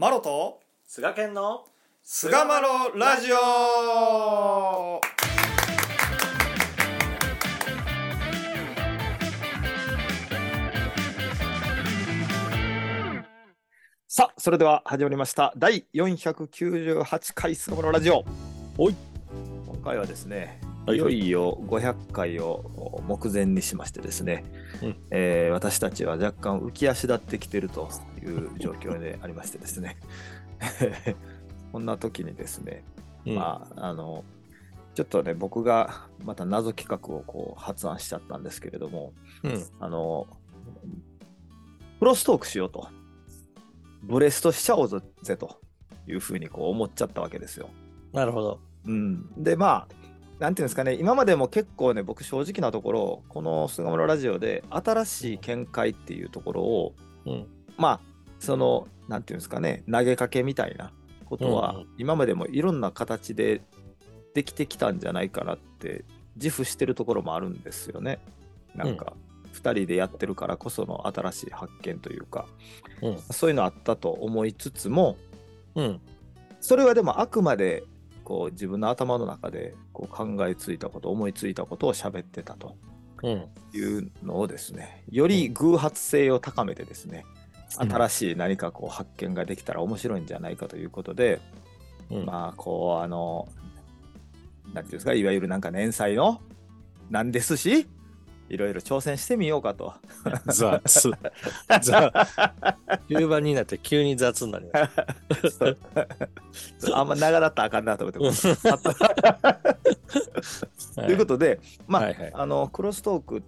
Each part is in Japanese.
マロと菅健の菅マロラジオ。さあそれでは始まりました。第498回菅マロラジオ。おい。今回はですねはいい。よいよ500回を目前にしましてですね、うん。えー私たちは若干浮き足立ってきてるという状況でありましてですね。こんな時にですね、まああのちょっとね僕がまた謎企画をこう発案しちゃったんですけれどもうん。あのプロストークしようと。ブレストしちゃおうぜというふうにこう思っちゃったわけですよ。なるほど。うん、でまあなんていうんですかね今までも結構ね僕正直なところこの菅村ラジオで新しい見解っていうところをうん。まあそのなんていうんですかね投げかけみたいなことは、今までもいろんな形でできてきたんじゃないかなって自負してるところもあるんですよね。なんか、2人でやってるからこその新しい発見というかうん。そういうのあったと思いつつもうん。それはでもあくまでこう自分の頭の中でこう考えついたこと思いついたことを喋ってたとうん。いうのをですねより偶発性を高めてですね新しい何かこう発見ができたら面白いんじゃないかということで、うん。まあこうあのなんていうんですかいわゆるなんか年祭のなんですしいろいろ挑戦してみようかと。雑。雑。終盤になって急に雑になりまし そう。あんま長だったらあかんなと思って。た。ということで、まあ、はいはい。あのクロストークっ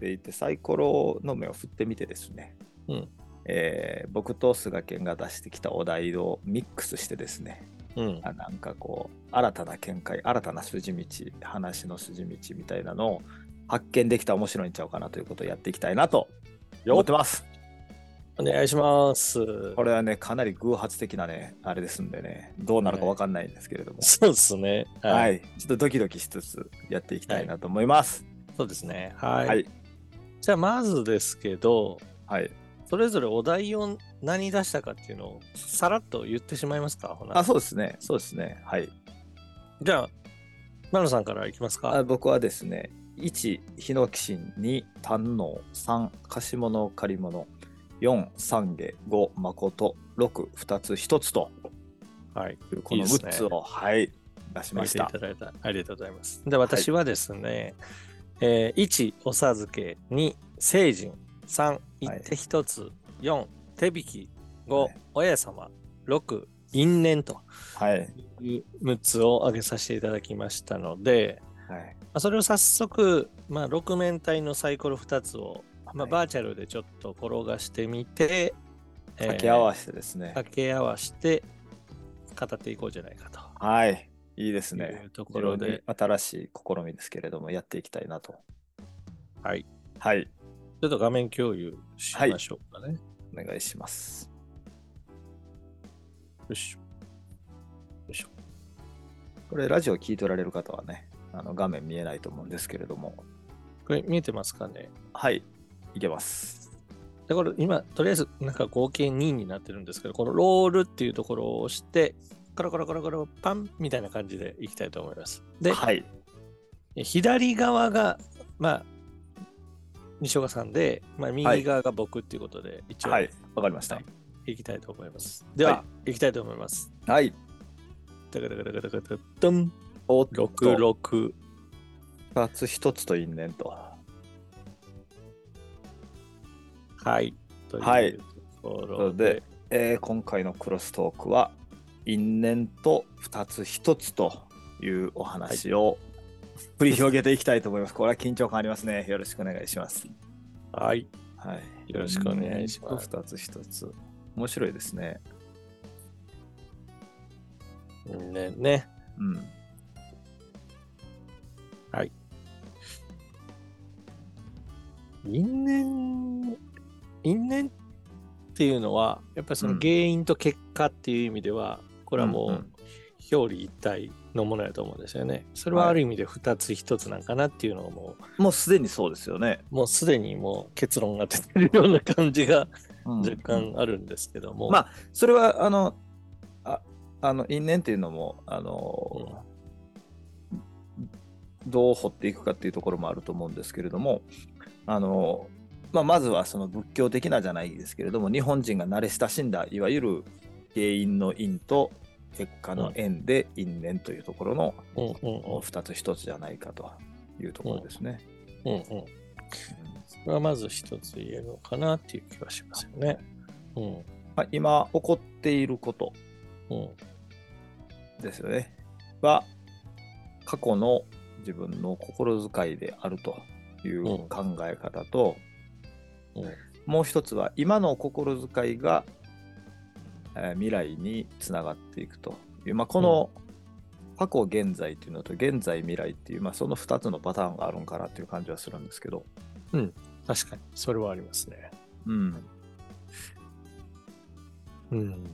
て言ってサイコロの目を振ってみてですね、うんえー僕と菅健が出してきたお題をミックスしてですねうんあなんかこう新たな見解新たな筋道話の筋道みたいなのを発見できたら面白いんちゃうかなということをやっていきたいなと思ってます。お願いします。これはねかなり偶発的なねあれですんでねどうなるかわかんないんですけれども、そうですね。はい、ちょっとドキドキしつつやっていきたいなと思います。そうですね。はい。はいじゃあまずですけど、はいそれぞれお題を何出したかっていうのをさらっと言ってしまいますか？ほなあ、そうですね。そうですね。はい。じゃあ、マ野さんからいきますかあ僕はですね、1、ヒノキシン、2、胆の3、貸し物、借り物、4、懺悔、5、誠、6、2つ、1つとはい。いうこのいいですね6つを、はい、出しましたいた。だいた。ありがとうございます。で、私はですね、えー1、お授け、2、成人、3、一手一つ、4、手引き、5、はい親様、6、因縁とはい。いう6つを挙げさせていただきましたので、はい。まあそれを早速、まあ、6面体のサイコロ2つを、まあ、はいバーチャルでちょっと転がしてみて、えー掛け合わせてですね。掛け合わせて語っていこうじゃないかと。はい。いいですいねう。ところで新しい試みですけれども、やっていきたいなと。はい。はい。ちょっと画面共有しましょうかね。お願いします。よし。よいしょ。これ、ラジオ聞いておられる方はね、あの画面見えないと思うんですけれども、これ見えてますかね？はい。いけます。で、これ今、とりあえずなんか合計2になってるんですけど、このロールっていうところを押して、コロコロコロコロパンみたいな感じでいきたいと思います。で、はい。左側が、まあ、西岡さんで、まあ、右側が僕っていうことで、一応、はい。わかりました。いきたいと思います。では、、はいきたいと思います。はい。ダカダカダカダカダカドンおっと66。2つ1つと因縁と。はい。とはいいうとこそろれで、えー今回のクロストークは因縁と2つ1つというお話を繰り広げていきたいと思います。これは緊張感ありますね。よろしくお願いします。はい。はい。よろしくお願いします因縁と2つ1つ。面白いですね。ね、ね。うん。因縁、因縁っていうのは、やっぱりそのうん原因と結果っていう意味では、これはもうんううん表裏一体のものやと思うんですよね。それはある意味で二つ一つなんかなっていうのがももうすでにそうですよね。う、もうすでにもう結論が出てるような感じが若干あるんですけども。まあ、それは、あの、ああの因縁っていうのも、あの、どう掘っていくかっていうところもあると思うんですけれども、あの、まあ、まずはその仏教的なじゃないですけれども、日本人が慣れ親しんだ、いわゆる原因の因と結果の縁で因縁というところの2つ1つじゃないかというところですね。うんうん、それはまず1つ言えるのかなっていう気はしますよね。うんまあ、今起こっていることですよね。は過去の自分の心遣いであるという考え方と、うんうん、もう一つは今の心遣いが、えー、未来につながっていくという、まあ、この過去現在というのと現在未来っていう、まあ、その2つのパターンがあるんかなっていう感じはするんですけど。うん。確かに。それはありますね。うん。うん。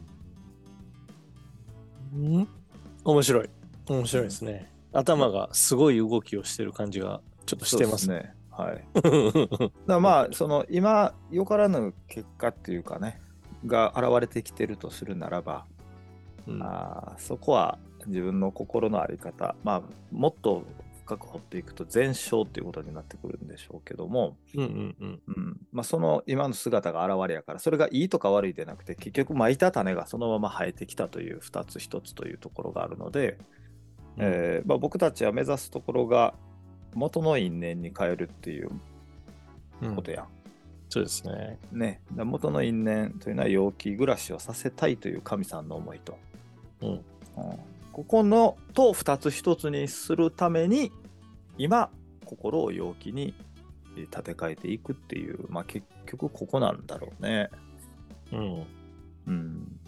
うん面白い。面白いですね、頭がすごい動きをしてる感じがちょっとしてますね。はい。だまあその今よからぬ結果っていうかねが現れてきてるとするならば、うん、あそこは自分の心の在り方まあもっと深く掘っていくと全勝っていうことになってくるんでしょうけども、うんうんうん。まあ、その今の姿が現れやからそれがいいとか悪いでなくて結局巻いた種がそのまま生えてきたという2つ1つというところがあるので、えーまあ、僕たちは目指すところが元の因縁に変えるっていうことやん。うん、そうですね。ね元の因縁というのは陽気暮らしをさせたいという神さんの思いと。うん、うん、ここのと2つ1つにするために今心を陽気に立て替えていくっていう、まあ、結局ここなんだろうね。うん。うん。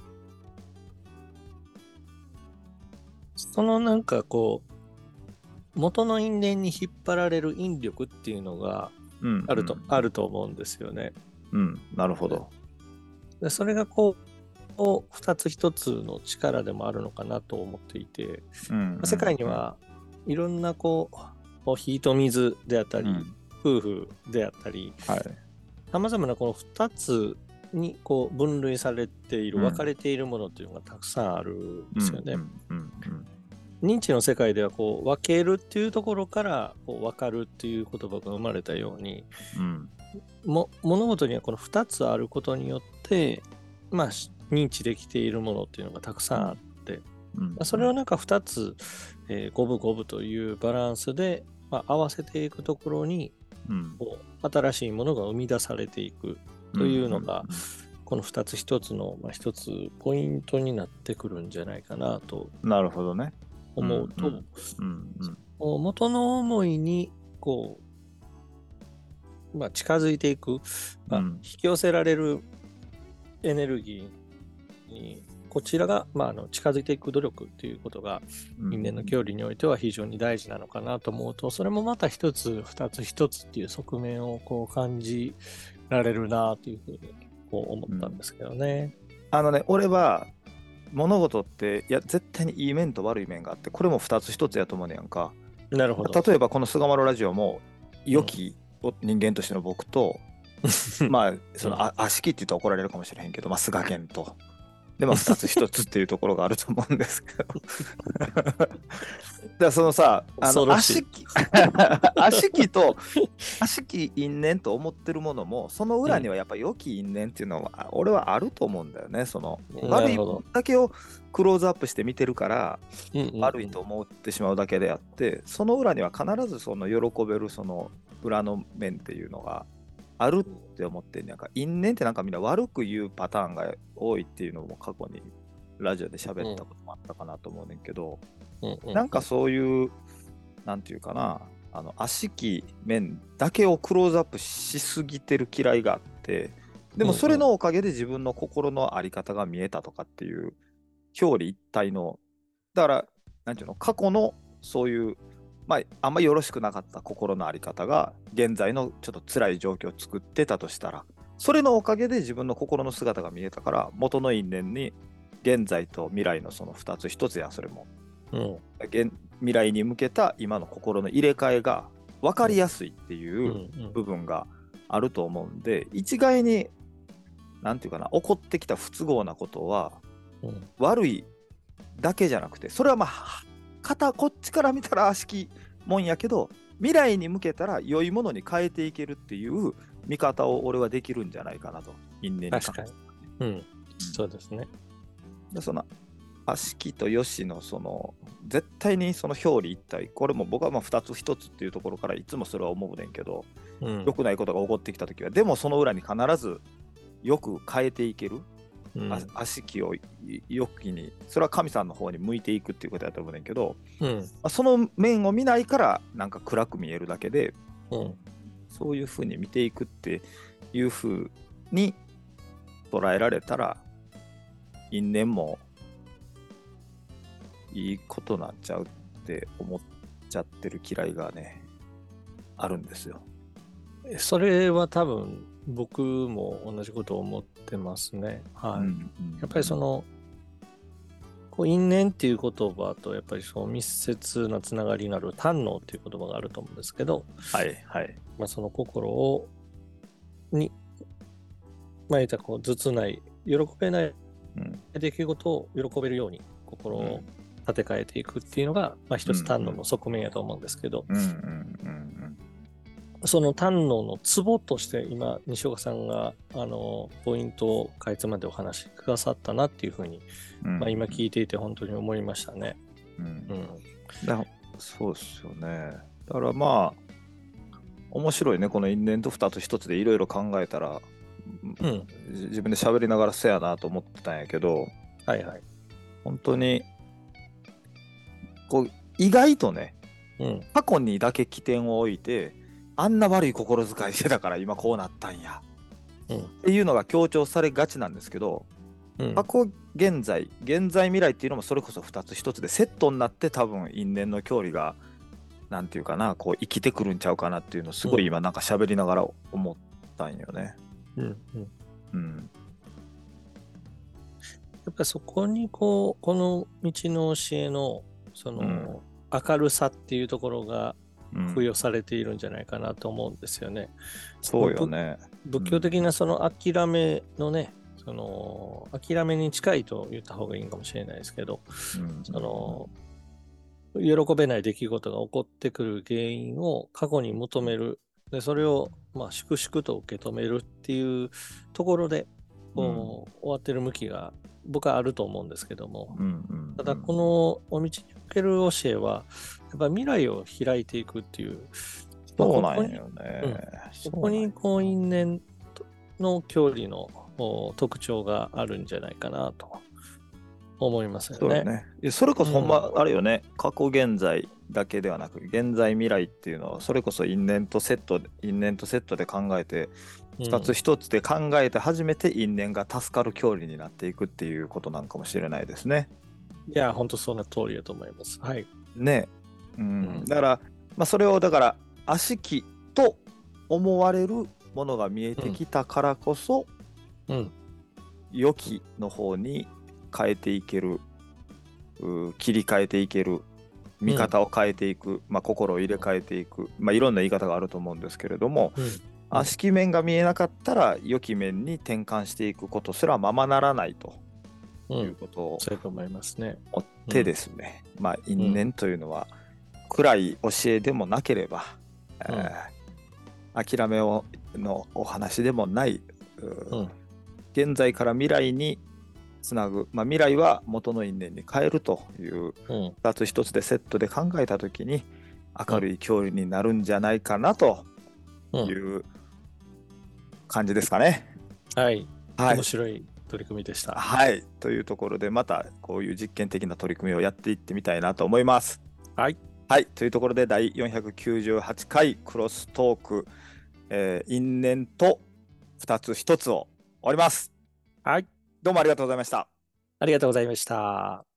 そのなんかこう、元の因縁に引っ張られる引力っていうのがあると、うんうん、あると思うんですよね。うん、なるほど。でそれがこう、二つ一つの力でもあるのかなと思っていて、うん世界にはいろんなこう、火と水であったり、うん、夫婦であったり、さまざまなこの二つにこう分類されている、分かれているものというのがたくさんあるんですよね。認知の世界ではこう分けるっていうところからこう分かるっていう言葉が生まれたように、うん、も物事にはこの2つあることによって、まあ、認知できているものっていうのがたくさんあって、うん、それをなんか2つ、えー、五分五分というバランスで、まあ、合わせていくところに、うん、こう新しいものが生み出されていくというのが、この2つ1つの、まあ、1つポイントになってくるんじゃないかなと。なるほどね。思うと、元の思いにこう、まあ、近づいていく、まあ、引き寄せられるエネルギーにこちらが、まあ、あの近づいていく努力ということが因縁の距離においては非常に大事なのかなと思うとそれもまた一つ二つ一つっていう側面をこう感じられるなというふうにこう思ったんですけどね。うん、あのね俺は物事っていや絶対にいい面と悪い面があってこれも2つ1つやと思うねやんか。なるほど。例えばこの菅丸ラジオも良き人間としての僕と、うん、まあその、あ悪しきって言うと怒られるかもしれへんけど、まあ、菅健とでも2つ1つっていうところがあると思うんですけど。だそのさあの悪しき悪しきと悪しき因縁と思ってるものもその裏にはやっぱ良き因縁っていうのは、俺はあると思うんだよね。その悪いだけをクローズアップして見てるから、悪いと思ってしまうだけであってその裏には必ずその喜べるその裏の面っていうのがあるって思ってんなんか因縁ってなんかみんな悪く言うパターンが多いっていうのも過去にラジオで喋ったこともあったかなと思うねんけど、うんなんかそういうなんていうかなあの悪しき面だけをクローズアップしすぎてる嫌いがあってでもそれのおかげで自分の心の在り方が見えたとかっていう表裏一体のだからなんていうの過去のそういうまあ、あんまりよろしくなかった心の在り方が現在のちょっと辛い状況を作ってたとしたらそれのおかげで自分の心の姿が見えたから元の因縁に現在と未来のその2つ1つやそれも、うん、未来に向けた今の心の入れ替えが分かりやすいっていう部分があると思うんで、一概になんていうかな起こってきた不都合なことは、うん、悪いだけじゃなくてそれはまあ肩こっちから見たら悪しきもんやけど未来に向けたら良いものに変えていけるっていう見方を俺はできるんじゃないかなと因縁に確かに、うん、うん、そうですね。でその悪しきとよしのその絶対にその表裏一体。これも僕はまあ2つ1つっていうところからいつもそれは思うねんけど、うん、良くないことが起こってきた時はでもその裏に必ずよく変えていける、うん、悪しきをよきにそれは神さんの方に向いていくっていうことだと思うねんけど、うん、まあ、その面を見ないからなんか暗く見えるだけで、うん、そういうふうに見ていくっていうふうに捉えられたら因縁もいいことなんちゃうって思っちゃってる嫌いがねあるんですよ。それは多分僕も同じことを思ってますね。はい。うんうん、やっぱりそのこう因縁っていう言葉とやっぱりその密接なつながりになる堪能っていう言葉があると思うんですけど、はいはい。まあ、その心をに、まあ、言ったこう頭痛ない喜べない出来事を喜べるように心を立て替えていくっていうのが、まあ、一つ単能の側面やと思うんですけど、その単能のツボとして今西岡さんがあのポイントをかいつまでお話しくださったなっていうふうに、まあ、今聞いていて本当に思いましたね。うん、うん、だそうですよね。だからまあ面白いねこの因縁と2つ1つでいろいろ考えたら、うん、自分で喋りながらせやなと思ってたんやけど、はいはい、本当にこう意外とね、うん、過去にだけ起点を置いてあんな悪い心遣いしてたから今こうなったんや、うん、っていうのが強調されがちなんですけど、うん、過去現在現在未来っていうのもそれこそ2つ1つでセットになって多分因縁の距離がなんていうかなこう生きてくるんちゃうかなっていうのをすごい今なんか喋りながら思ったんよね。うんうん。うん、やっぱそこにこうこの道の教えのその、うん、明るさっていうところが付与されているんじゃないかなと思うんですよね。うん、そうよね。仏教的なその諦めのね、その諦めに近いと言った方がいいかもしれないですけど、うん、その喜べない出来事が起こってくる原因を過去に求めるでそれをまあ粛々と受け止めるっていうところでこう、終わってる向きが僕はあると思うんですけども、うんうんうん、ただこのお道における教えはやっぱ未来を開いていくっていう。そうなんよね、うん、そこにこう因縁の距離の特徴があるんじゃないかなと思いますよね。ね。それこそほんま、あれよね、うん、過去現在だけではなく現在未来っていうのはそれこそ因縁とセット因縁とセットで考えて一つ一つで考えて初めて因縁が助かる距離になっていくっていうことなんかもしれないですね。いや、本当そんな通りだと思います。はい。ね。うん。うん、だから、まあ、それをだから、悪しきと思われるものが見えてきたからこそ、うん。良きの方に変えていける、切り替えていける、見方を変えていく、うん、まあ、心を入れ替えていく、まあ、いろんな言い方があると思うんですけれども、うん、悪しき面が見えなかったら良き面に転換していくことすらままならないということを、そうと思いますね。追ってですね、まあ因縁というのは暗い教えでもなければ、うん、えー、諦めをのお話でもない、うん、現在から未来につなぐ、まあ、未来は元の因縁に変えるという2つ1つでセットで考えた時に明るい距離になるんじゃないかなという感じですかね。はい。はい、面白い取り組みでした。はい。というところで、またこういう実験的な取り組みをやっていってみたいなと思います。はい。はい。というところで、第498回クロストーク、えー、因縁と2つ1つを終わります。はい。どうもありがとうございました。ありがとうございました。